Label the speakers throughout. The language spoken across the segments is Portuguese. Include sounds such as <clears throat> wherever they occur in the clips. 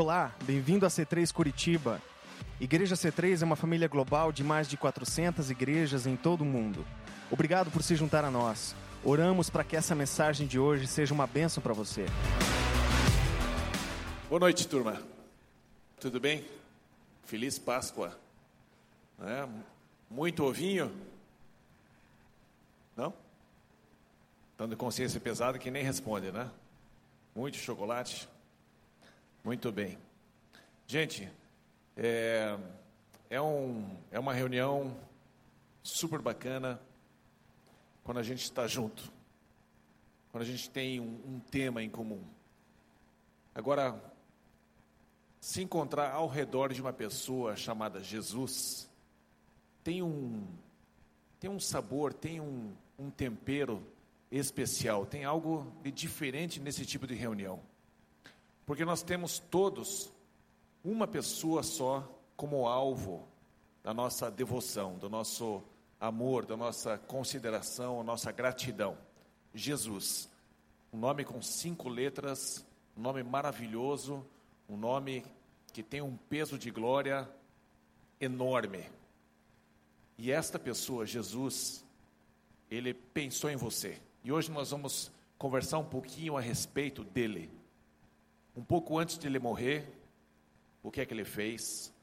Speaker 1: Olá, bem-vindo a C3 Curitiba. Igreja C3 é uma família global de mais de 400 igrejas em todo o mundo. Obrigado por se juntar a nós. Oramos para que essa mensagem de hoje seja uma bênção para você.
Speaker 2: Boa noite, turma. Tudo bem? Feliz Páscoa. É, muito ovinho? Não? Estando consciência pesada que nem responde, né? Muito chocolate? Muito bem. Gente, é, é, um, é uma reunião super bacana quando a gente está junto, quando a gente tem um, um tema em comum. Agora, se encontrar ao redor de uma pessoa chamada Jesus, tem um, tem um sabor, tem um, um tempero especial, tem algo de diferente nesse tipo de reunião. Porque nós temos todos uma pessoa só como alvo da nossa devoção, do nosso amor, da nossa consideração, da nossa gratidão. Jesus. Um nome com cinco letras, um nome maravilhoso, um nome que tem um peso de glória enorme. E esta pessoa, Jesus, ele pensou em você. E hoje nós vamos conversar um pouquinho a respeito dele um pouco antes de ele morrer, o que é que ele fez,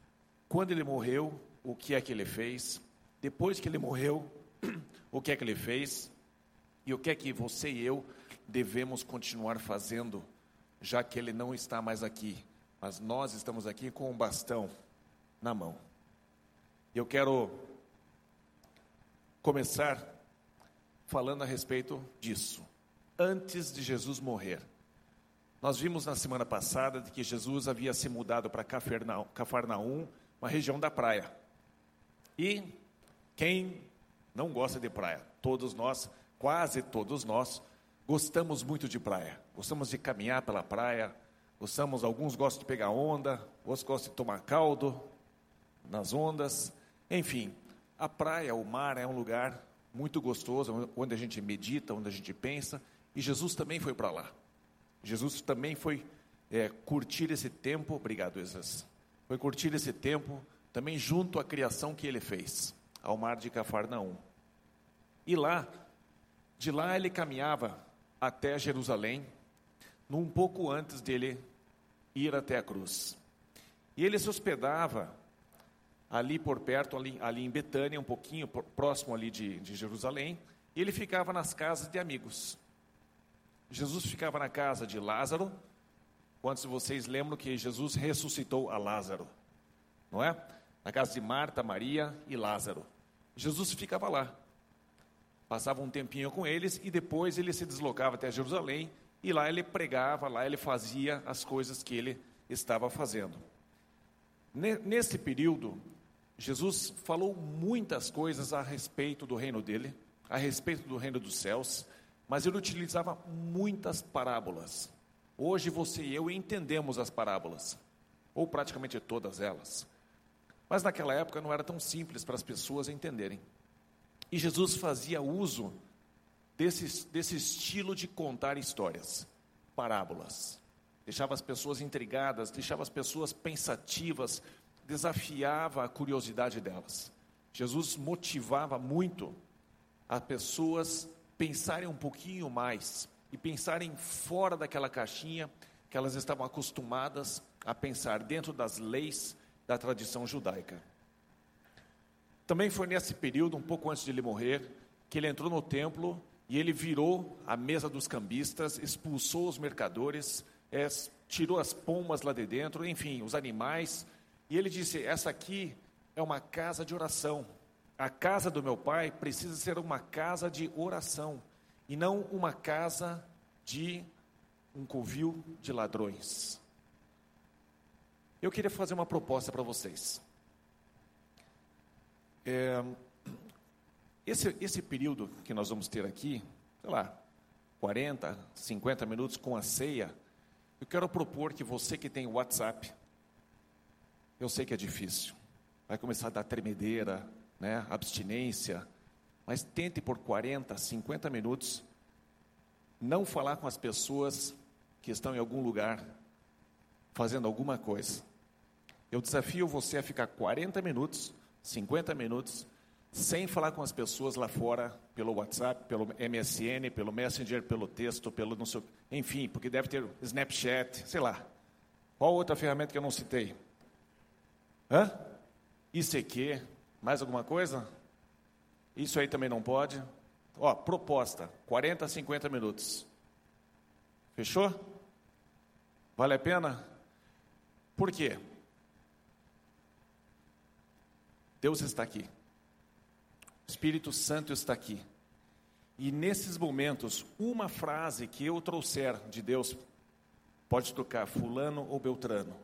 Speaker 2: quando ele morreu, o que é que ele fez, depois que ele morreu, <clears throat> o que é que ele fez, e o que é que você e eu devemos continuar fazendo, já que ele não está mais aqui, mas nós estamos aqui com um bastão na mão. Eu quero começar falando a respeito disso, antes de Jesus morrer. Nós vimos na semana passada de que Jesus havia se mudado para Cafarnaum, uma região da praia. E quem não gosta de praia? Todos nós, quase todos nós, gostamos muito de praia. Gostamos de caminhar pela praia, gostamos, alguns gostam de pegar onda, outros gostam de tomar caldo nas ondas. Enfim, a praia, o mar é um lugar muito gostoso, onde a gente medita, onde a gente pensa, e Jesus também foi para lá. Jesus também foi é, curtir esse tempo, obrigado, Esas, foi curtir esse tempo também junto à criação que ele fez, ao mar de Cafarnaum. E lá, de lá ele caminhava até Jerusalém, num pouco antes dele ir até a cruz. E ele se hospedava ali por perto, ali, ali em Betânia, um pouquinho próximo ali de, de Jerusalém, e ele ficava nas casas de amigos. Jesus ficava na casa de Lázaro. Quantos de vocês lembram que Jesus ressuscitou a Lázaro? Não é? Na casa de Marta, Maria e Lázaro. Jesus ficava lá. Passava um tempinho com eles e depois ele se deslocava até Jerusalém e lá ele pregava, lá ele fazia as coisas que ele estava fazendo. Nesse período, Jesus falou muitas coisas a respeito do reino dele, a respeito do reino dos céus, mas ele utilizava muitas parábolas. Hoje você e eu entendemos as parábolas, ou praticamente todas elas. Mas naquela época não era tão simples para as pessoas entenderem. E Jesus fazia uso desse, desse estilo de contar histórias, parábolas. Deixava as pessoas intrigadas, deixava as pessoas pensativas, desafiava a curiosidade delas. Jesus motivava muito as pessoas pensarem um pouquinho mais e pensarem fora daquela caixinha que elas estavam acostumadas a pensar dentro das leis da tradição judaica. Também foi nesse período, um pouco antes de ele morrer, que ele entrou no templo e ele virou a mesa dos cambistas, expulsou os mercadores, é, tirou as pombas lá de dentro, enfim, os animais, e ele disse: Essa aqui é uma casa de oração. A casa do meu pai precisa ser uma casa de oração e não uma casa de um covil de ladrões. Eu queria fazer uma proposta para vocês. É, esse, esse período que nós vamos ter aqui, sei lá, 40, 50 minutos com a ceia, eu quero propor que você que tem WhatsApp, eu sei que é difícil, vai começar a dar tremedeira, né, abstinência, mas tente por 40, 50 minutos não falar com as pessoas que estão em algum lugar. fazendo alguma coisa. Eu desafio você a ficar 40 minutos, 50 minutos, sem falar com as pessoas lá fora, pelo WhatsApp, pelo MSN, pelo Messenger, pelo texto, pelo não sei, enfim, porque deve ter Snapchat, sei lá. Qual outra ferramenta que eu não citei? Hã? ICQ, mais alguma coisa? Isso aí também não pode. Ó, proposta, 40 a 50 minutos. Fechou? Vale a pena? Por quê? Deus está aqui. O Espírito Santo está aqui. E nesses momentos, uma frase que eu trouxer de Deus pode tocar fulano ou beltrano.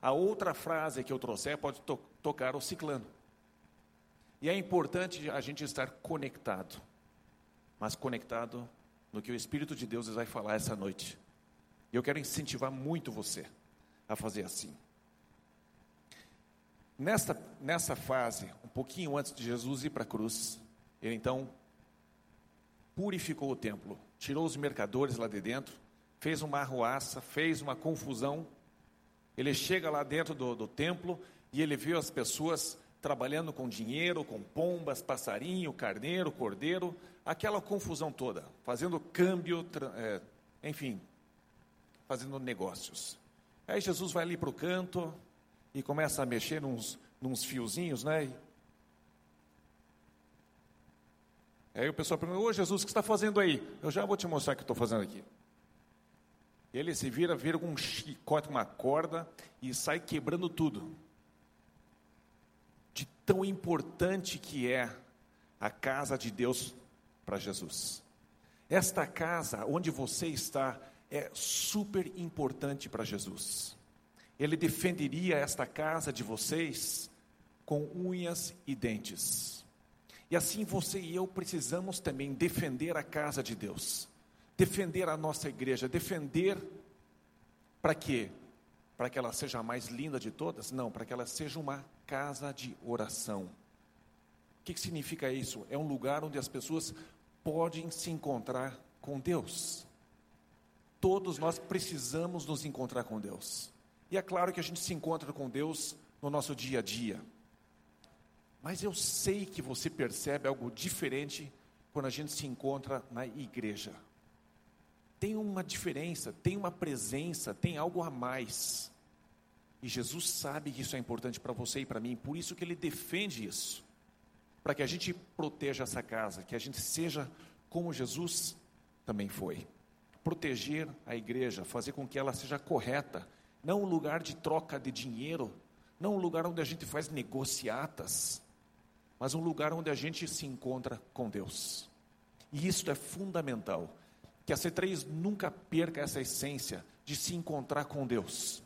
Speaker 2: A outra frase que eu trouxer pode to tocar o ciclano. E é importante a gente estar conectado, mas conectado no que o Espírito de Deus vai falar essa noite. E eu quero incentivar muito você a fazer assim. Nesta, nessa fase, um pouquinho antes de Jesus ir para a cruz, ele então purificou o templo, tirou os mercadores lá de dentro, fez uma arruaça, fez uma confusão. Ele chega lá dentro do, do templo e ele vê as pessoas trabalhando com dinheiro, com pombas, passarinho, carneiro, cordeiro, aquela confusão toda, fazendo câmbio, é, enfim, fazendo negócios. Aí Jesus vai ali para o canto, e começa a mexer nos, nos fiozinhos, né? Aí o pessoal pergunta, ô Jesus, o que está fazendo aí? Eu já vou te mostrar o que estou fazendo aqui. Ele se vira, vira com um chicote, uma corda e sai quebrando tudo. De tão importante que é a casa de Deus para Jesus. Esta casa onde você está é super importante para Jesus ele defenderia esta casa de vocês com unhas e dentes. E assim você e eu precisamos também defender a casa de Deus, defender a nossa igreja, defender para quê? Para que ela seja a mais linda de todas? Não, para que ela seja uma casa de oração. O que, que significa isso? É um lugar onde as pessoas podem se encontrar com Deus. Todos nós precisamos nos encontrar com Deus. E é claro que a gente se encontra com Deus no nosso dia a dia. Mas eu sei que você percebe algo diferente quando a gente se encontra na igreja. Tem uma diferença, tem uma presença, tem algo a mais. E Jesus sabe que isso é importante para você e para mim, por isso que ele defende isso. Para que a gente proteja essa casa, que a gente seja como Jesus também foi. Proteger a igreja, fazer com que ela seja correta, não um lugar de troca de dinheiro, não um lugar onde a gente faz negociatas, mas um lugar onde a gente se encontra com Deus. E isso é fundamental, que a C3 nunca perca essa essência de se encontrar com Deus.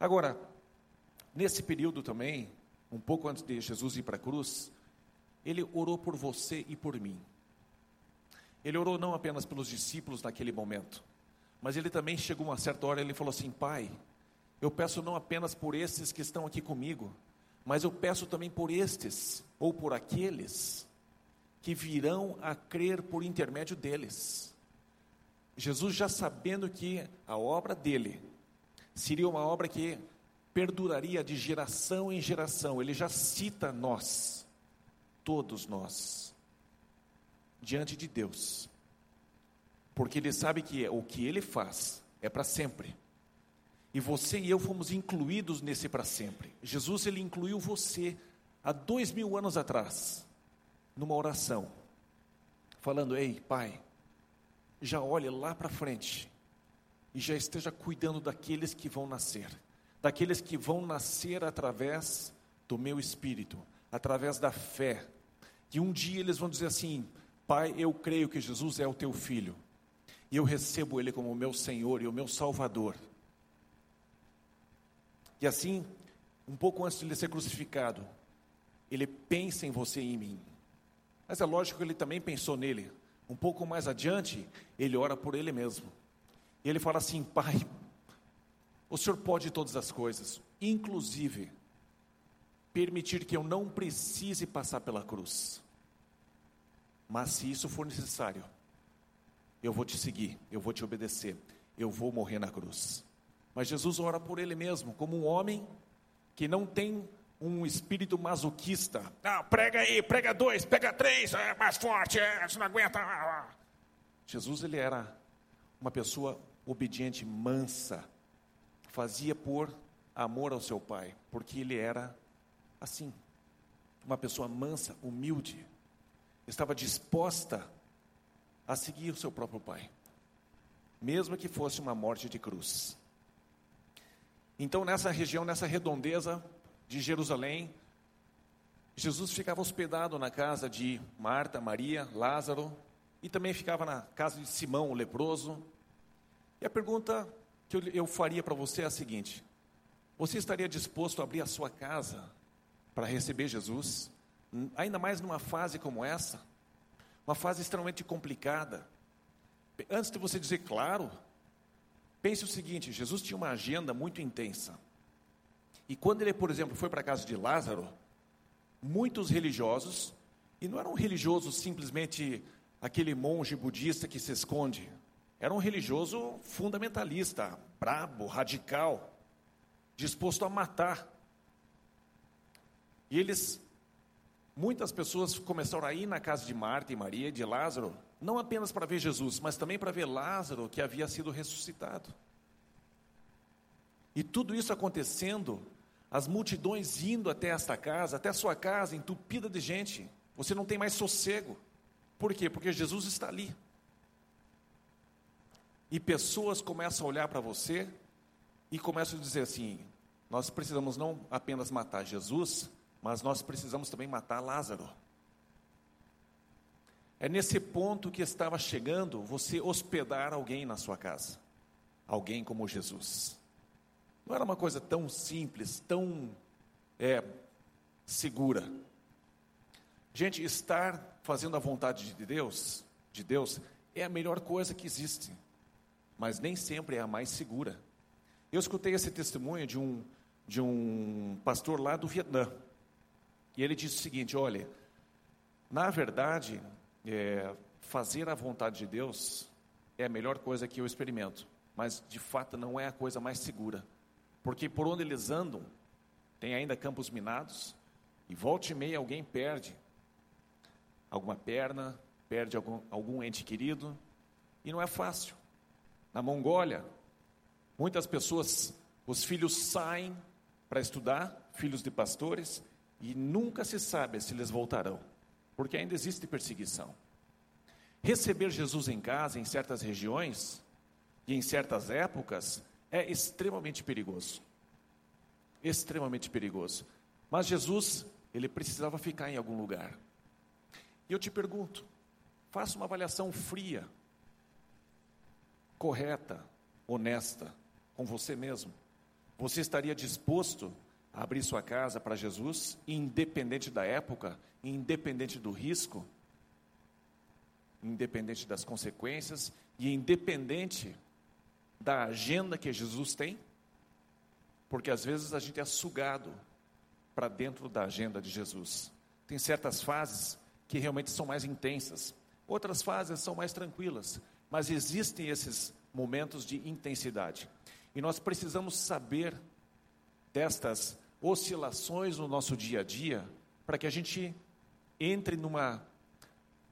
Speaker 2: Agora, nesse período também, um pouco antes de Jesus ir para a cruz, ele orou por você e por mim. Ele orou não apenas pelos discípulos naquele momento, mas ele também chegou uma certa hora, ele falou assim: Pai, eu peço não apenas por estes que estão aqui comigo, mas eu peço também por estes, ou por aqueles, que virão a crer por intermédio deles. Jesus, já sabendo que a obra dele seria uma obra que perduraria de geração em geração, ele já cita nós, todos nós, diante de Deus porque ele sabe que o que ele faz é para sempre. E você e eu fomos incluídos nesse para sempre. Jesus ele incluiu você há dois mil anos atrás, numa oração, falando: Ei, Pai, já olhe lá para frente e já esteja cuidando daqueles que vão nascer, daqueles que vão nascer através do meu espírito, através da fé. Que um dia eles vão dizer assim: Pai, eu creio que Jesus é o teu filho e eu recebo Ele como o meu Senhor e o meu Salvador. E assim, um pouco antes de ele ser crucificado, ele pensa em você e em mim. Mas é lógico que ele também pensou nele. Um pouco mais adiante, ele ora por ele mesmo. E ele fala assim: Pai, o Senhor pode todas as coisas, inclusive permitir que eu não precise passar pela cruz. Mas se isso for necessário, eu vou te seguir, eu vou te obedecer. eu vou morrer na cruz. Mas Jesus ora por ele mesmo, como um homem que não tem um espírito masoquista. Não, prega aí, prega dois, pega três, é mais forte, é, você não aguenta. Jesus, ele era uma pessoa obediente, mansa, fazia por amor ao seu pai, porque ele era assim, uma pessoa mansa, humilde, estava disposta a seguir o seu próprio pai, mesmo que fosse uma morte de cruz. Então, nessa região, nessa redondeza de Jerusalém, Jesus ficava hospedado na casa de Marta, Maria, Lázaro, e também ficava na casa de Simão, o leproso. E a pergunta que eu, faria para você é a seguinte: você estaria disposto a abrir a sua casa para receber Jesus? Ainda mais numa fase como essa, uma fase extremamente complicada. Antes de você dizer claro, pense o seguinte: Jesus tinha uma agenda muito intensa. E quando ele, por exemplo, foi para a casa de Lázaro, muitos religiosos, e não era um religioso simplesmente aquele monge budista que se esconde, era um religioso fundamentalista, brabo, radical, disposto a matar. E eles, muitas pessoas começaram a ir na casa de Marta e Maria, de Lázaro, não apenas para ver Jesus, mas também para ver Lázaro que havia sido ressuscitado. E tudo isso acontecendo, as multidões indo até esta casa, até a sua casa, entupida de gente. Você não tem mais sossego. Por quê? Porque Jesus está ali. E pessoas começam a olhar para você e começam a dizer assim: nós precisamos não apenas matar Jesus, mas nós precisamos também matar Lázaro. É nesse ponto que estava chegando você hospedar alguém na sua casa, alguém como Jesus. Não era uma coisa tão simples, tão é, segura. Gente, estar fazendo a vontade de Deus, de Deus, é a melhor coisa que existe, mas nem sempre é a mais segura. Eu escutei esse testemunho de um de um pastor lá do Vietnã. E ele disse o seguinte: olha, na verdade, é, fazer a vontade de Deus é a melhor coisa que eu experimento, mas de fato não é a coisa mais segura, porque por onde eles andam, tem ainda campos minados, e volta e meia alguém perde alguma perna, perde algum, algum ente querido, e não é fácil. Na Mongólia, muitas pessoas, os filhos saem para estudar, filhos de pastores, e nunca se sabe se eles voltarão, porque ainda existe perseguição. Receber Jesus em casa, em certas regiões e em certas épocas, é extremamente perigoso. Extremamente perigoso. Mas Jesus, ele precisava ficar em algum lugar. E eu te pergunto, faça uma avaliação fria, correta, honesta, com você mesmo. Você estaria disposto a abrir sua casa para Jesus, independente da época, independente do risco, independente das consequências e independente da agenda que Jesus tem? Porque às vezes a gente é sugado para dentro da agenda de Jesus. Tem certas fases que realmente são mais intensas, outras fases são mais tranquilas, mas existem esses momentos de intensidade. E nós precisamos saber destas oscilações no nosso dia a dia para que a gente entre numa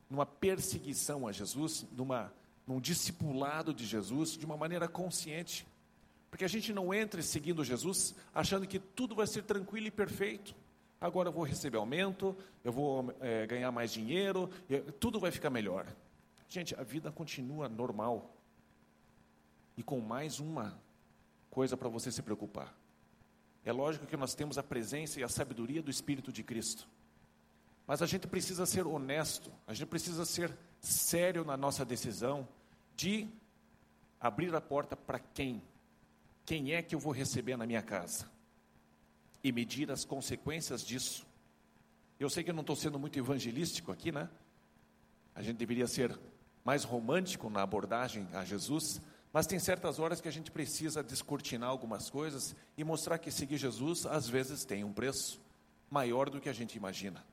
Speaker 2: numa perseguição a Jesus, numa num discipulado de Jesus de uma maneira consciente. Porque a gente não entre seguindo Jesus achando que tudo vai ser tranquilo e perfeito. Agora eu vou receber aumento, eu vou é, ganhar mais dinheiro, tudo vai ficar melhor. Gente, a vida continua normal. E com mais uma coisa para você se preocupar. É lógico que nós temos a presença e a sabedoria do Espírito de Cristo. Mas a gente precisa ser honesto, a gente precisa ser sério na nossa decisão de abrir a porta para quem? Quem é que eu vou receber na minha casa? E medir as consequências disso. Eu sei que eu não estou sendo muito evangelístico aqui, né? A gente deveria ser mais romântico na abordagem a Jesus, mas tem certas horas que a gente precisa descortinar algumas coisas e mostrar que seguir Jesus às vezes tem um preço maior do que a gente imagina.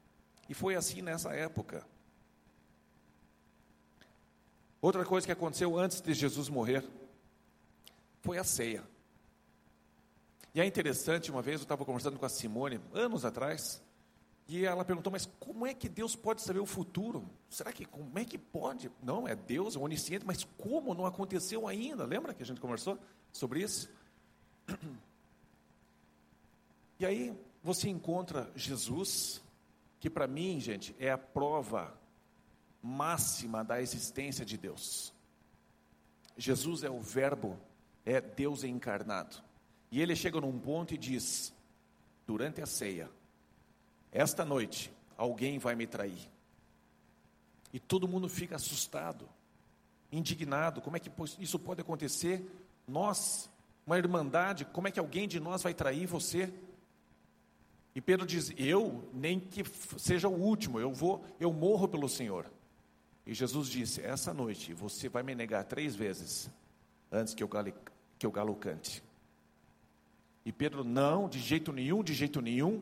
Speaker 2: E foi assim nessa época. Outra coisa que aconteceu antes de Jesus morrer, foi a ceia. E é interessante, uma vez eu estava conversando com a Simone, anos atrás, e ela perguntou, mas como é que Deus pode saber o futuro? Será que, como é que pode? Não, é Deus, é onisciente, mas como não aconteceu ainda? Lembra que a gente conversou sobre isso? <clears throat> E aí você encontra Jesus, que para mim, gente, é a prova máxima da existência de Deus. Jesus é o Verbo, é Deus encarnado. E ele chega num ponto e diz: durante a ceia, esta noite, alguém vai me trair. E todo mundo fica assustado, indignado: como é que isso pode acontecer? Nós, uma irmandade, como é que alguém de nós vai trair você? E Pedro diz: Eu, nem que seja o último, eu vou, eu morro pelo Senhor. E Jesus disse: Essa noite você vai me negar três vezes antes que o galo, que o galo cante. E Pedro, não, de jeito nenhum, de jeito nenhum.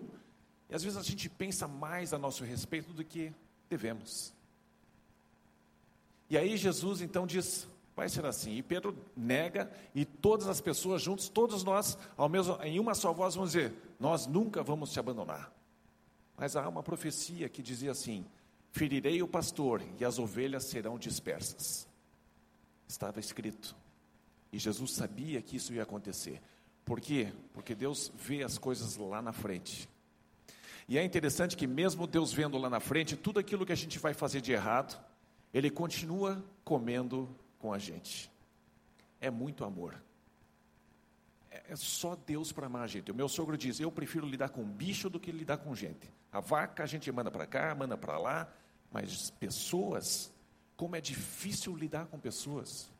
Speaker 2: E às vezes a gente pensa mais a nosso respeito do que devemos. E aí Jesus então diz: vai ser assim. E Pedro nega, e todas as pessoas juntos, todos nós, ao mesmo, em uma só voz, vamos dizer: nós nunca vamos te abandonar. Mas há uma profecia que dizia assim: ferirei o pastor e as ovelhas serão dispersas. Estava escrito. E Jesus sabia que isso ia acontecer. Por quê? Porque Deus vê as coisas lá na frente. E é interessante que, mesmo Deus vendo lá na frente, tudo aquilo que a gente vai fazer de errado, Ele continua comendo com a gente. É muito amor. É, é só Deus para amar a gente. O meu sogro diz: Eu prefiro lidar com bicho do que lidar com gente. A vaca a gente manda para cá, manda para lá, mas pessoas, como é difícil lidar com pessoas.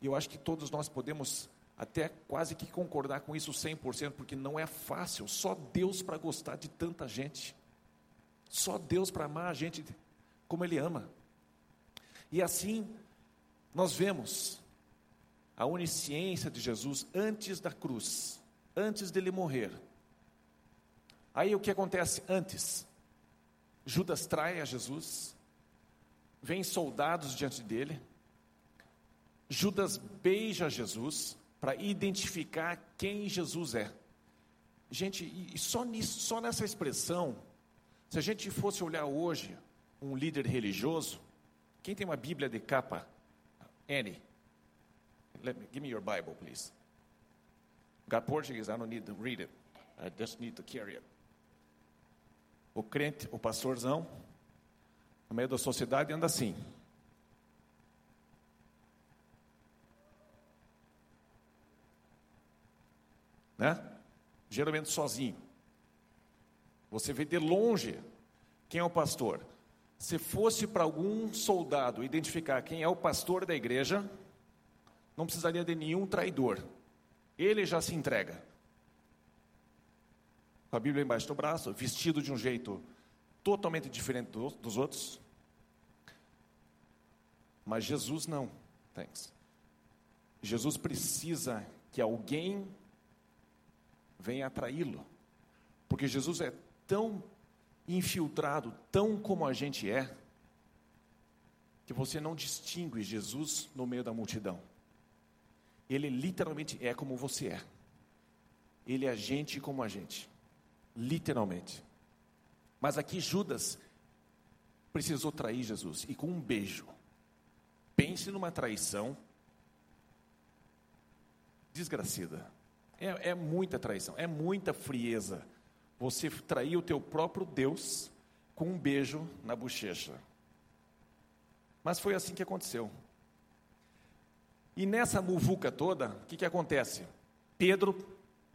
Speaker 2: E eu acho que todos nós podemos até quase que concordar com isso 100%, porque não é fácil, só Deus para gostar de tanta gente. Só Deus para amar a gente como Ele ama. E assim, nós vemos a onisciência de Jesus antes da cruz, antes dele morrer. Aí o que acontece antes? Judas trai a Jesus, vem soldados diante dele, Judas beija Jesus para identificar quem Jesus é. Gente, e só nisso, só nessa expressão, se a gente fosse olhar hoje um líder religioso, quem tem uma Bíblia de capa let me, give me your Bible, please. Got Portuguese? I don't need to read it. I just need to carry it. O crente, o pastorzão, no meio da sociedade anda assim. Né? Geralmente sozinho. Você vê de longe quem é o pastor. Se fosse para algum soldado identificar quem é o pastor da igreja, não precisaria de nenhum traidor. Ele já se entrega. Com a Bíblia embaixo do braço, vestido de um jeito totalmente diferente dos outros. Mas Jesus não. Thanks. Jesus precisa que alguém venha atraí-lo. Porque Jesus é tão infiltrado, tão como a gente é, que você não distingue Jesus no meio da multidão. Ele literalmente é como você é. Ele é gente como a gente. Literalmente. Mas aqui Judas precisou trair Jesus e com um beijo. Pense numa traição desgracida. É, é muita traição, é muita frieza. Você trair o teu próprio Deus com um beijo na bochecha. Mas foi assim que aconteceu. E nessa muvuca toda, o que, que acontece? Pedro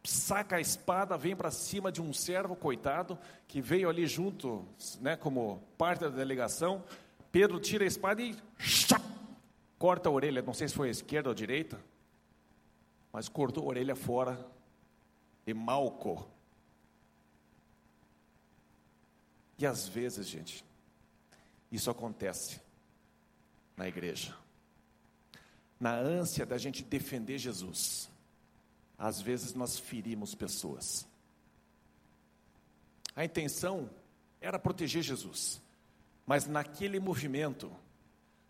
Speaker 2: saca a espada, vem para cima de um servo, coitado, que veio ali junto, né, como parte da delegação. Pedro tira a espada e corta a orelha, não sei se foi a esquerda ou a direita, mas cortou a orelha fora e Malco E às vezes, gente, isso acontece na igreja. Na ânsia da gente defender Jesus, às vezes nós ferimos pessoas. A intenção era proteger Jesus, mas naquele movimento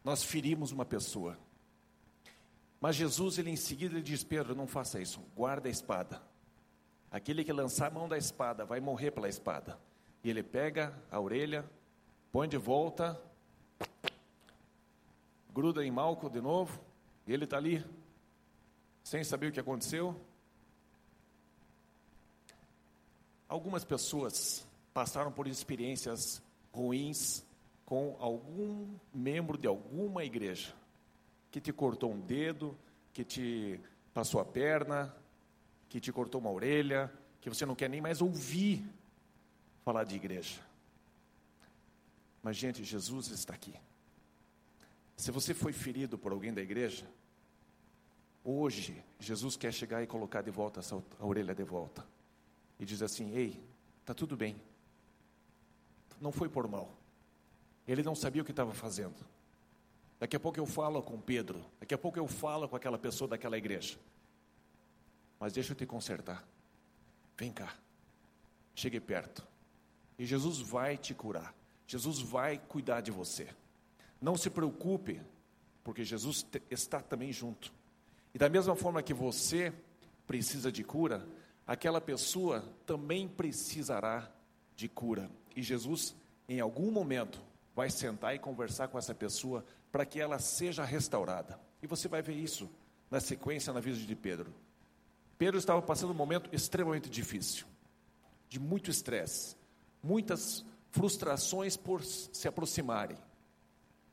Speaker 2: nós ferimos uma pessoa. Mas Jesus, ele em seguida, ele diz: Pedro, não faça isso, guarda a espada. Aquele que lançar a mão da espada vai morrer pela espada. E ele pega a orelha, põe de volta, gruda em Malco de novo, e ele está ali, sem saber o que aconteceu. Algumas pessoas passaram por experiências ruins com algum membro de alguma igreja que te cortou um dedo, que te passou a perna, que te cortou uma orelha, que você não quer nem mais ouvir falar de igreja. Mas, gente, Jesus está aqui. Se você foi ferido por alguém da igreja, hoje Jesus quer chegar e colocar de volta a orelha de volta. E diz assim: Ei, está tudo bem. Não foi por mal. Ele não sabia o que estava fazendo. Daqui a pouco eu falo com Pedro. Daqui a pouco eu falo com aquela pessoa daquela igreja. Mas deixa eu te consertar. Vem cá. Chegue perto. E Jesus vai te curar. Jesus vai cuidar de você. Não se preocupe, porque Jesus está também junto. E da mesma forma que você precisa de cura, aquela pessoa também precisará de cura. E Jesus, em algum momento, vai sentar e conversar com essa pessoa para que ela seja restaurada. E você vai ver isso na sequência na vida de Pedro. Pedro estava passando um momento extremamente difícil, de muito estresse, muitas frustrações por se aproximarem.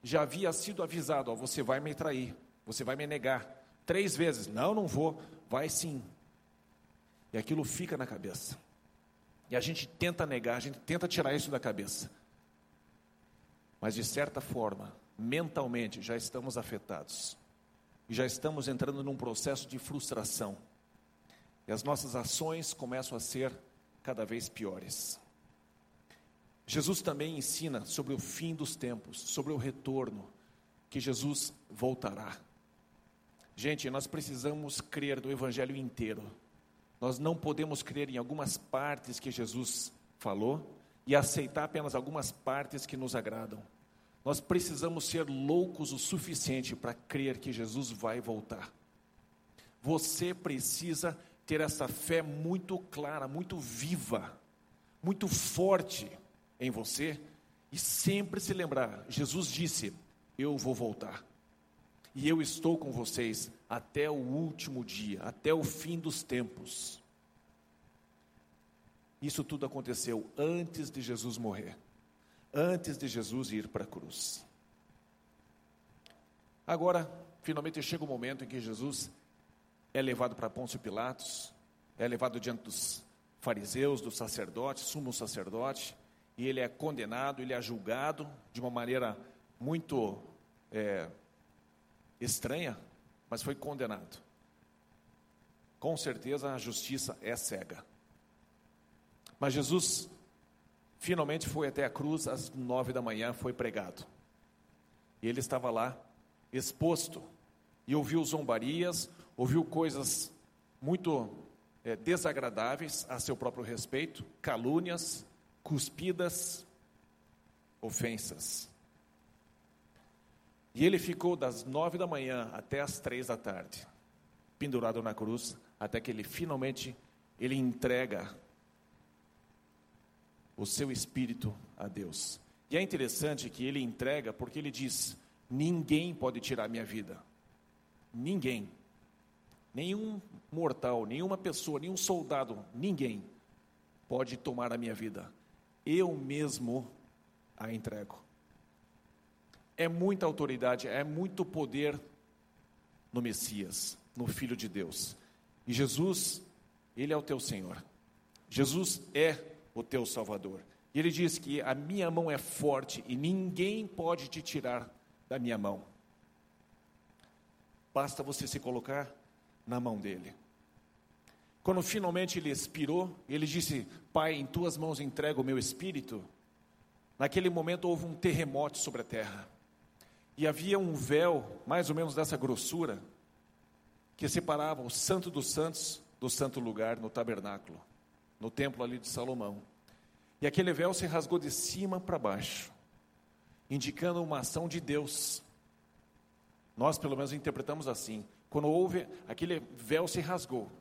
Speaker 2: Já havia sido avisado: ó, você vai me trair, você vai me negar. Três vezes: não, não vou, vai sim. E aquilo fica na cabeça. E a gente tenta negar, a gente tenta tirar isso da cabeça. Mas de certa forma, mentalmente, já estamos afetados. E já estamos entrando num processo de frustração. E as nossas ações começam a ser cada vez piores. Jesus também ensina sobre o fim dos tempos, sobre o retorno, que Jesus voltará. Gente, nós precisamos crer no Evangelho inteiro. Nós não podemos crer em algumas partes que Jesus falou e aceitar apenas algumas partes que nos agradam. Nós precisamos ser loucos o suficiente para crer que Jesus vai voltar. Você precisa ter essa fé muito clara, muito viva, muito forte em você e sempre se lembrar: Jesus disse, Eu vou voltar. E eu estou com vocês até o último dia, até o fim dos tempos. Isso tudo aconteceu antes de Jesus morrer, antes de Jesus ir para a cruz. Agora, finalmente chega o momento em que Jesus é levado para Pôncio Pilatos, é levado diante dos fariseus, dos sacerdotes, sumo sacerdote, e ele é condenado, ele é julgado de uma maneira muito é, estranha, mas foi condenado. Com certeza a justiça é cega. Mas Jesus finalmente foi até a cruz às nove da manhã, foi pregado. E ele estava lá, exposto, e ouviu zombarias, ouviu coisas muito é, desagradáveis a seu próprio respeito, calúnias, cuspidas, ofensas. E ele ficou das nove da manhã até as três da tarde, pendurado na cruz, até que ele finalmente ele entrega o seu espírito a Deus. E é interessante que ele entrega porque ele diz: ninguém pode tirar minha vida. Ninguém. Nenhum mortal, nenhuma pessoa, nenhum soldado, ninguém pode tomar a minha vida eu mesmo a entrego. É muita autoridade, é muito poder no Messias, no Filho de Deus. E Jesus, Ele é o teu Senhor. Jesus é o teu Salvador. E Ele diz que a minha mão é forte e ninguém pode te tirar da minha mão. Basta você se colocar na mão dele. Quando finalmente ele expirou, ele disse: Pai, em tuas mãos entrego o meu espírito. Naquele momento houve um terremoto sobre a terra. E havia um véu, mais ou menos dessa grossura, que separava o Santo dos Santos do santo lugar no tabernáculo, no templo ali de Salomão. E aquele véu se rasgou de cima para baixo, indicando uma ação de Deus. Nós, pelo menos, interpretamos assim: Quando houve, aquele véu se rasgou,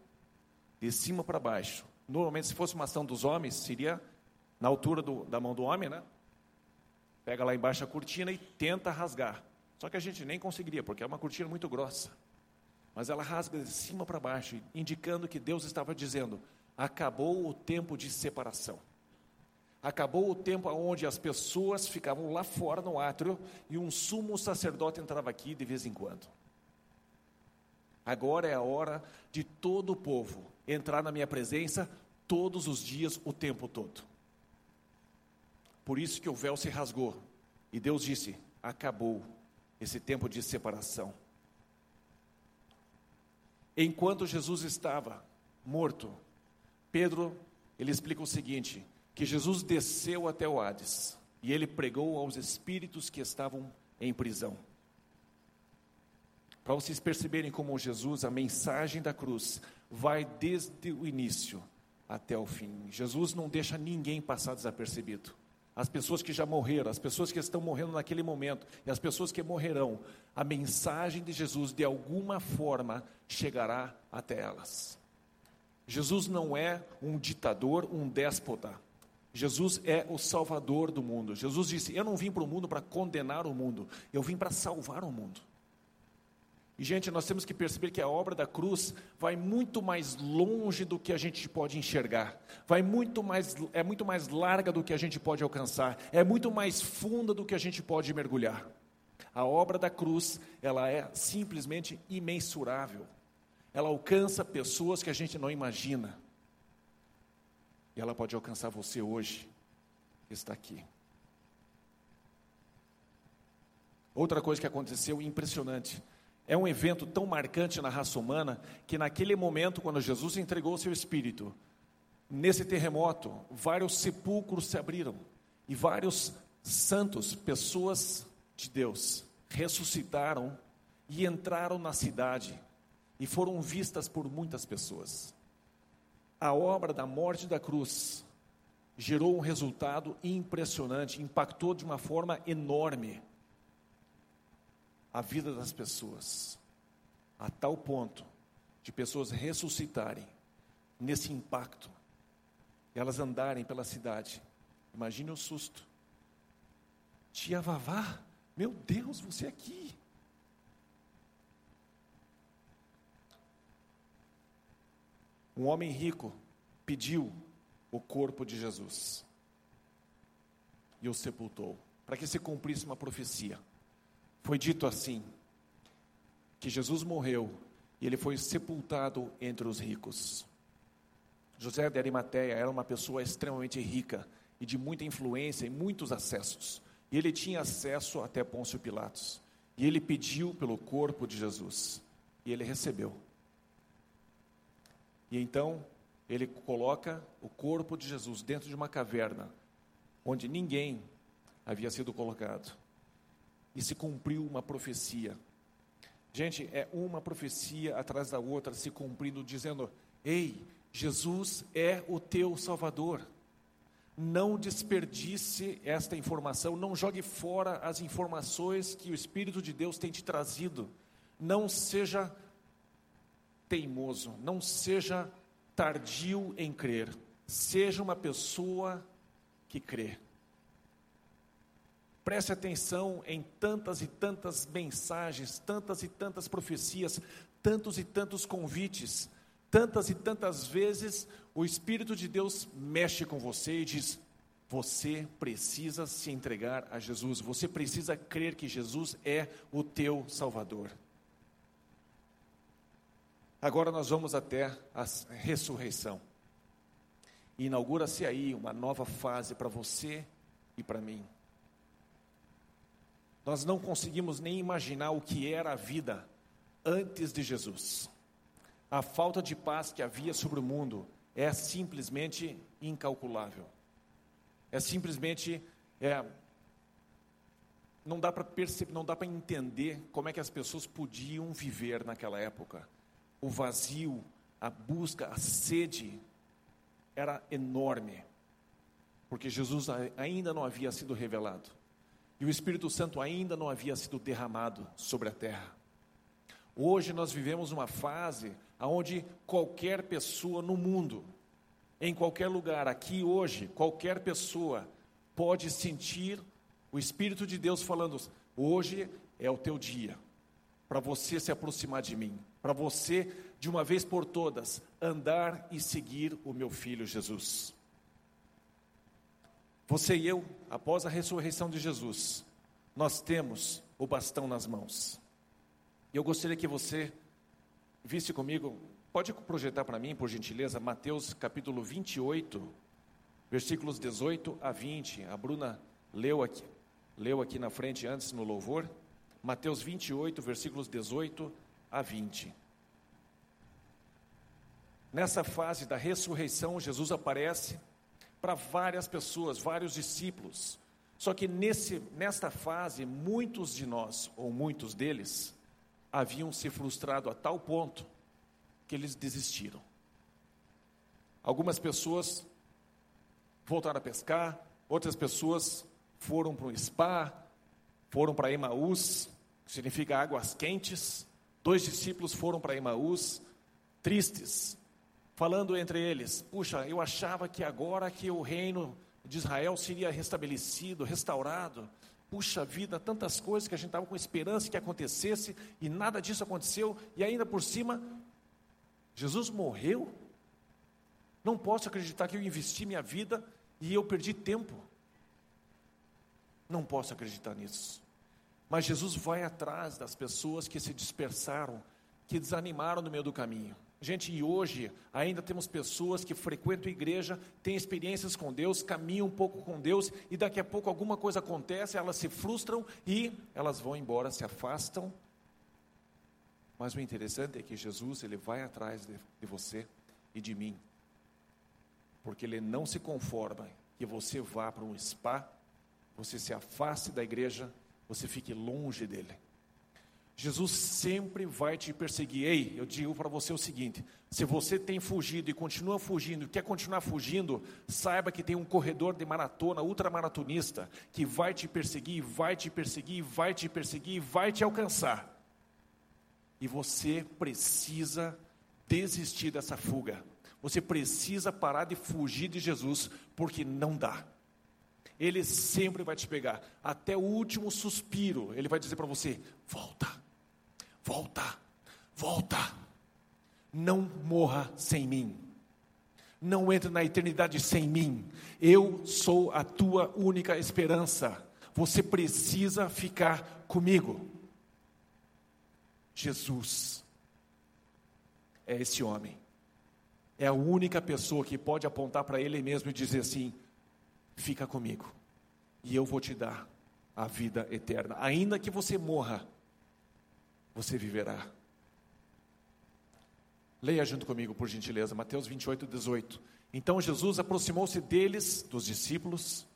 Speaker 2: de cima para baixo. Normalmente, se fosse uma ação dos homens, seria na altura do, da mão do homem, né? Pega lá embaixo a cortina e tenta rasgar. Só que a gente nem conseguiria, porque é uma cortina muito grossa. Mas ela rasga de cima para baixo, indicando que Deus estava dizendo: acabou o tempo de separação. Acabou o tempo onde as pessoas ficavam lá fora no átrio e um sumo sacerdote entrava aqui de vez em quando. Agora é a hora de todo o povo entrar na minha presença todos os dias, o tempo todo. Por isso que o véu se rasgou. E Deus disse: acabou esse tempo de separação. Enquanto Jesus estava morto, Pedro, ele explica o seguinte: que Jesus desceu até o Hades e ele pregou aos espíritos que estavam em prisão. Para vocês perceberem como Jesus, a mensagem da cruz, vai desde o início até o fim. Jesus não deixa ninguém passar desapercebido. As pessoas que já morreram, as pessoas que estão morrendo naquele momento e as pessoas que morrerão, a mensagem de Jesus de alguma forma chegará até elas. Jesus não é um ditador, um déspota. Jesus é o salvador do mundo. Jesus disse: Eu não vim para o mundo para condenar o mundo, eu vim para salvar o mundo. E, gente, nós temos que perceber que a obra da cruz vai muito mais longe do que a gente pode enxergar, vai muito mais, é muito mais larga do que a gente pode alcançar, é muito mais funda do que a gente pode mergulhar. A obra da cruz, ela é simplesmente imensurável. Ela alcança pessoas que a gente não imagina. E ela pode alcançar você hoje, está aqui. Outra coisa que aconteceu impressionante. É um evento tão marcante na raça humana que naquele momento, quando Jesus entregou seu espírito, nesse terremoto, vários sepulcros se abriram e vários santos, pessoas de Deus, ressuscitaram e entraram na cidade e foram vistas por muitas pessoas a obra da morte da cruz gerou um resultado impressionante, impactou de uma forma enorme a vida das pessoas, a tal ponto de pessoas ressuscitarem nesse impacto, elas andarem pela cidade. Imagine o susto. Tia Vavá, meu Deus, você aqui. Um homem rico pediu o corpo de Jesus e o sepultou, para que se cumprisse uma profecia. Foi dito assim: que Jesus morreu e ele foi sepultado entre os ricos. José de Arimateia era uma pessoa extremamente rica e de muita influência e muitos acessos. E ele tinha acesso até Pôncio Pilatos. E ele pediu pelo corpo de Jesus. E ele recebeu. E então ele coloca o corpo de Jesus dentro de uma caverna, onde ninguém havia sido colocado. E se cumpriu uma profecia. Gente, é uma profecia atrás da outra se cumprindo, dizendo: Ei, Jesus é o teu Salvador. Não desperdice esta informação, não jogue fora as informações que o Espírito de Deus tem te trazido. Não seja teimoso, não seja tardio em crer, seja uma pessoa que crê. Preste atenção em tantas e tantas mensagens, tantas e tantas profecias, tantos e tantos convites, tantas e tantas vezes o Espírito de Deus mexe com você e diz: você precisa se entregar a Jesus, você precisa crer que Jesus é o teu Salvador. Agora nós vamos até a ressurreição. Inaugura-se aí uma nova fase para você e para mim. Nós não conseguimos nem imaginar o que era a vida antes de Jesus. A falta de paz que havia sobre o mundo é simplesmente incalculável. É simplesmente é, não dá para perceber, não dá para entender como é que as pessoas podiam viver naquela época o vazio, a busca, a sede era enorme, porque Jesus ainda não havia sido revelado e o Espírito Santo ainda não havia sido derramado sobre a terra. Hoje nós vivemos uma fase onde qualquer pessoa no mundo, em qualquer lugar, aqui hoje, qualquer pessoa pode sentir o Espírito de Deus falando: hoje é o teu dia, para você se aproximar de mim, para você, de uma vez por todas, andar e seguir o meu filho Jesus. Você e eu, após a ressurreição de Jesus, nós temos o bastão nas mãos. E eu gostaria que você visse comigo, pode projetar para mim, por gentileza, Mateus capítulo 28, versículos 18 a 20. A Bruna leu aqui, leu aqui na frente antes no louvor. Mateus 28, versículos 18 a 20. Nessa fase da ressurreição, Jesus aparece para várias pessoas, vários discípulos. Só que nesse, nesta fase, muitos de nós, ou muitos deles, haviam se frustrado a tal ponto que eles desistiram. Algumas pessoas voltaram a pescar, outras pessoas foram para um spa, foram para Emaús, que significa águas quentes. Dois discípulos foram para Emaús, tristes, falando entre eles: Puxa, eu achava que agora que o reino de Israel seria restabelecido, restaurado. Puxa vida, tantas coisas que a gente estava com esperança que acontecesse e nada disso aconteceu, e ainda por cima, Jesus morreu? Não posso acreditar que eu investi minha vida e eu perdi tempo. Não posso acreditar nisso. Mas Jesus vai atrás das pessoas que se dispersaram, que desanimaram no meio do caminho. Gente, e hoje ainda temos pessoas que frequentam a igreja, têm experiências com Deus, caminham um pouco com Deus, e daqui a pouco alguma coisa acontece, elas se frustram e elas vão embora, se afastam. Mas o interessante é que Jesus, ele vai atrás de, de você e de mim, porque ele não se conforma que você vá para um spa, você se afaste da igreja, você fique longe dele. Jesus sempre vai te perseguir. Ei, eu digo para você o seguinte: se você tem fugido e continua fugindo, e quer continuar fugindo, saiba que tem um corredor de maratona, ultramaratonista, que vai te perseguir, vai te perseguir, vai te perseguir, vai te alcançar. E você precisa desistir dessa fuga. Você precisa parar de fugir de Jesus, porque não dá. Ele sempre vai te pegar, até o último suspiro, ele vai dizer para você: volta volta, volta. Não morra sem mim. Não entre na eternidade sem mim. Eu sou a tua única esperança. Você precisa ficar comigo. Jesus é esse homem. É a única pessoa que pode apontar para ele mesmo e dizer assim: fica comigo, e eu vou te dar a vida eterna. Ainda que você morra, você viverá. Leia junto comigo, por gentileza, Mateus 28, 18. Então Jesus aproximou-se deles, dos discípulos,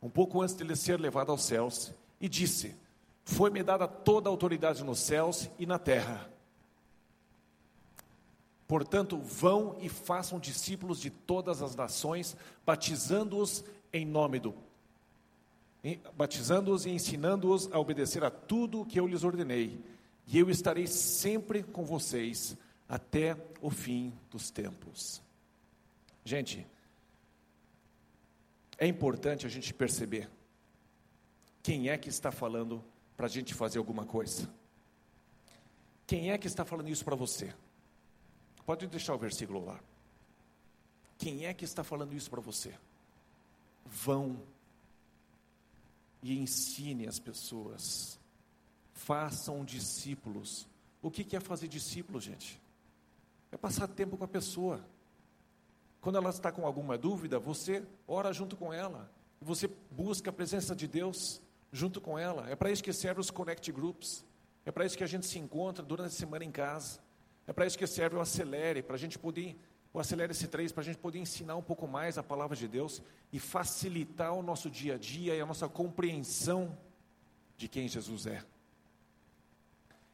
Speaker 2: um pouco antes de ele ser levado aos céus, e disse: Foi-me dada toda a autoridade nos céus e na terra. Portanto, vão e façam discípulos de todas as nações, batizando-os em nome do batizando-os e ensinando-os a obedecer a tudo o que eu lhes ordenei e eu estarei sempre com vocês até o fim dos tempos. Gente, é importante a gente perceber quem é que está falando para a gente fazer alguma coisa. Quem é que está falando isso para você? Pode deixar o versículo lá. Quem é que está falando isso para você? Vão e ensine as pessoas façam discípulos. O que é fazer discípulo, gente? É passar tempo com a pessoa. Quando ela está com alguma dúvida, você ora junto com ela. Você busca a presença de Deus junto com ela. É para isso que servem os Connect Groups. É para isso que a gente se encontra durante a semana em casa. É para isso que serve o Acelere, para a gente poder, o Acelere S3, para a gente poder ensinar um pouco mais a palavra de Deus e facilitar o nosso dia a dia e a nossa compreensão de quem Jesus é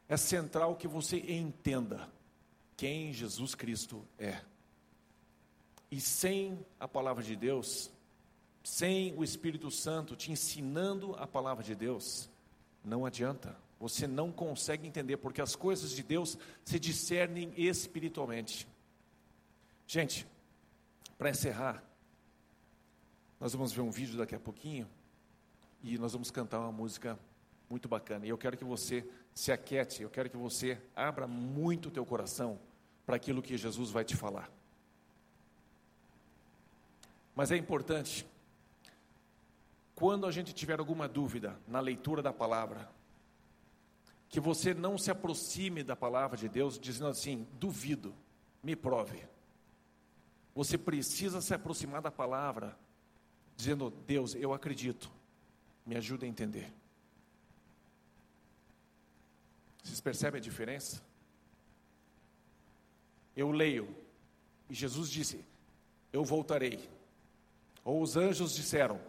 Speaker 2: é central que você entenda quem Jesus Cristo é. E sem a palavra de Deus, sem o Espírito Santo te ensinando a palavra de Deus, não adianta. Você não consegue entender, porque as coisas de Deus se discernem espiritualmente. Gente, para encerrar, nós vamos ver um vídeo daqui a pouquinho e nós vamos cantar uma música muito bacana. E eu quero que você se aquete, eu quero que você abra muito o teu coração para aquilo que Jesus vai te falar. Mas é importante, quando a gente tiver alguma dúvida na leitura da palavra, que você não se aproxime da palavra de Deus dizendo assim: duvido, me prove. Você precisa se aproximar da palavra, dizendo: Deus, eu acredito, me ajuda a entender. Vocês percebem a diferença? Eu leio, e Jesus disse: Eu voltarei. Ou os anjos disseram: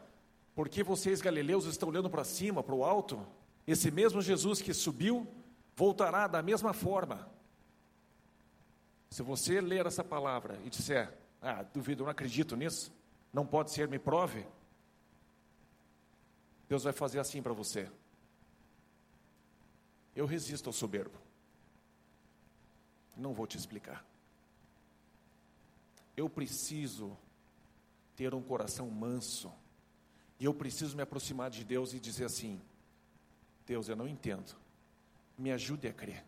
Speaker 2: Por que vocês, galileus, estão olhando para cima, para o alto? Esse mesmo Jesus que subiu voltará da mesma forma. Se você ler essa palavra e disser: Ah, duvido, não acredito nisso, não pode ser, me prove. Deus vai fazer assim para você. Eu resisto ao soberbo. Não vou te explicar. Eu preciso ter um coração manso. E eu preciso me aproximar de Deus e dizer assim: Deus, eu não entendo. Me ajude a crer.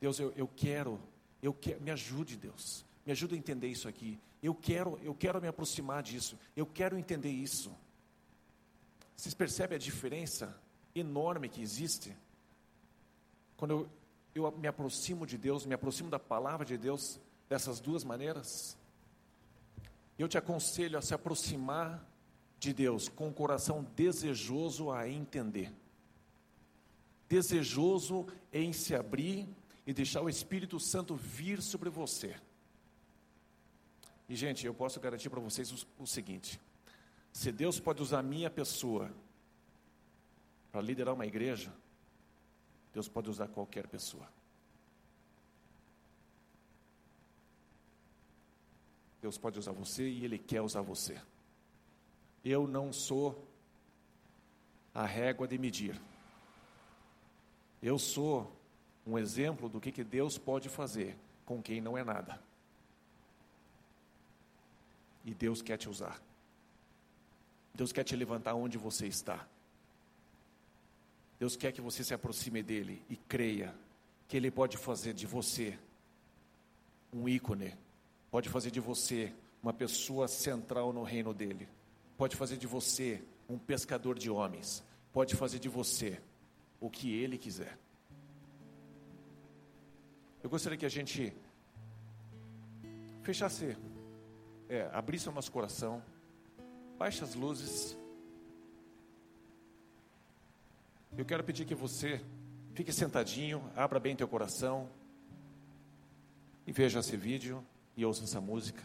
Speaker 2: Deus, eu, eu quero, eu me ajude, Deus. Me ajude a entender isso aqui. Eu quero, eu quero me aproximar disso. Eu quero entender isso. Vocês percebem a diferença enorme que existe? Quando eu, eu me aproximo de Deus, me aproximo da palavra de Deus dessas duas maneiras, eu te aconselho a se aproximar de Deus com o coração desejoso a entender, desejoso em se abrir e deixar o Espírito Santo vir sobre você. E, gente, eu posso garantir para vocês o, o seguinte: se Deus pode usar a minha pessoa para liderar uma igreja, Deus pode usar qualquer pessoa. Deus pode usar você e Ele quer usar você. Eu não sou a régua de medir. Eu sou um exemplo do que, que Deus pode fazer com quem não é nada. E Deus quer te usar. Deus quer te levantar onde você está. Deus quer que você se aproxime dele e creia que ele pode fazer de você um ícone, pode fazer de você uma pessoa central no reino dele, pode fazer de você um pescador de homens, pode fazer de você o que ele quiser. Eu gostaria que a gente fechasse, é, abrisse o nosso coração, baixe as luzes. Eu quero pedir que você fique sentadinho, abra bem teu coração e veja esse vídeo e ouça essa música.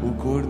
Speaker 2: Fez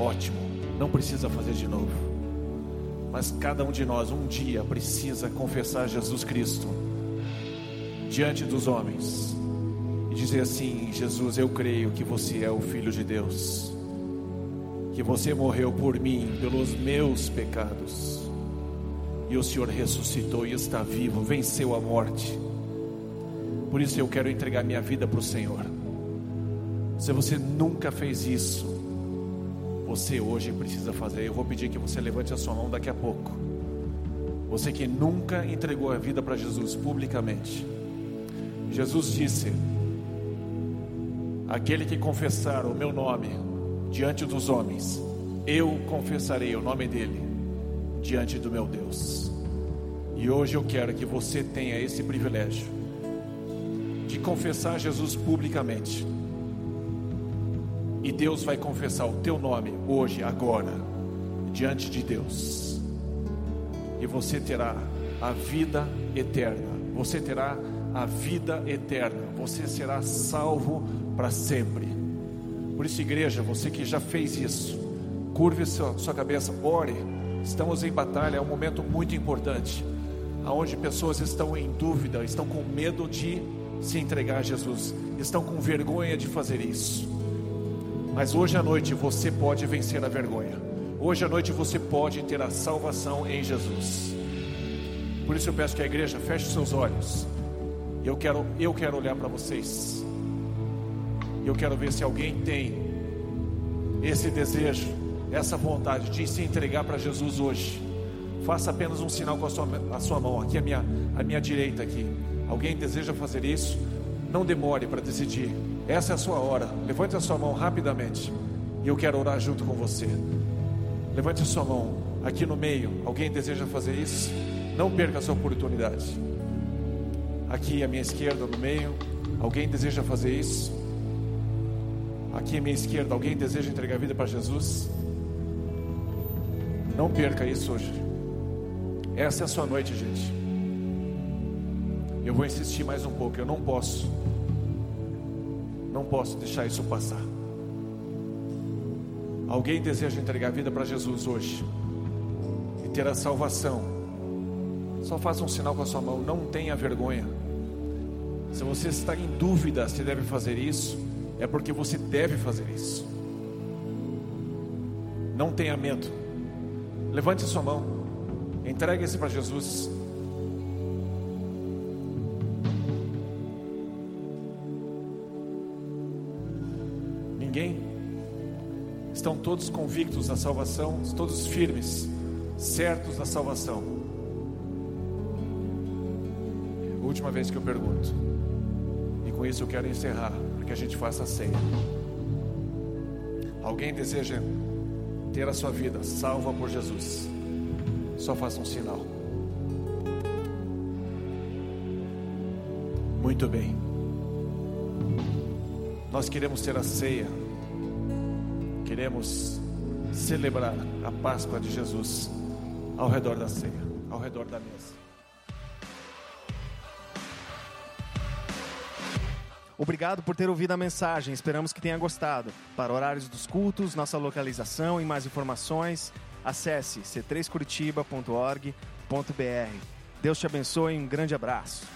Speaker 2: ótimo, não precisa fazer de novo. Mas cada um de nós, um dia, precisa confessar Jesus Cristo diante dos homens e dizer assim: Jesus, eu creio que você é o Filho de Deus, que você morreu por mim, pelos meus pecados, e o Senhor ressuscitou e está vivo, venceu a morte. Por isso eu quero entregar minha vida para o Senhor. Se você nunca fez isso, você hoje precisa fazer. Eu vou pedir que você levante a sua mão daqui a pouco. Você que nunca entregou a vida para Jesus publicamente. Jesus disse: Aquele que confessar o meu nome diante dos homens, eu confessarei o nome dele diante do meu Deus. E hoje eu quero que você tenha esse privilégio de confessar Jesus publicamente. E Deus vai confessar o teu nome hoje, agora, diante de Deus. E você terá a vida eterna. Você terá a vida eterna. Você será salvo para sempre. Por isso, igreja, você que já fez isso, curve sua, cabeça, ore. Estamos em batalha, é um momento muito importante, aonde pessoas estão em dúvida, estão com medo de se entregar a Jesus, estão com vergonha de fazer isso. Mas hoje à noite você pode vencer a vergonha. Hoje à noite você pode ter a salvação em Jesus. Por isso eu peço que a igreja feche seus olhos. Eu quero, eu quero olhar para vocês. Eu quero ver se alguém tem esse desejo, essa vontade de se entregar para Jesus hoje. Faça apenas um sinal com a sua, a sua mão, aqui a minha, a minha direita aqui. Alguém deseja fazer isso? Não demore para decidir. Essa é a sua hora. Levante a sua mão rapidamente. E eu quero orar junto com você. Levante a sua mão aqui no meio. Alguém deseja fazer isso? Não perca essa oportunidade. Aqui à minha esquerda, no meio. Alguém deseja fazer isso? Aqui à minha esquerda, alguém deseja entregar a vida para Jesus? Não perca isso hoje. Essa é a sua noite, gente. Eu vou insistir mais um pouco. Eu não posso, não posso deixar isso passar. Alguém deseja entregar a vida para Jesus hoje e ter a salvação? Só faça um sinal com a sua mão. Não tenha vergonha. Se você está em dúvida se deve fazer isso, é porque você deve fazer isso. Não tenha medo. Levante sua mão. Entregue-se para Jesus. Todos convictos da salvação, todos firmes, certos da salvação. Última vez que eu pergunto. E com isso eu quero encerrar, para que a gente faça a ceia. Alguém deseja ter a sua vida salva por Jesus? Só faça um sinal. Muito bem. Nós queremos ter a ceia. Queremos celebrar a Páscoa de Jesus ao redor da ceia, ao redor da mesa.
Speaker 1: Obrigado por ter ouvido a mensagem. Esperamos que tenha gostado. Para horários dos cultos, nossa localização e mais informações, acesse c3curitiba.org.br. Deus te abençoe e um grande abraço.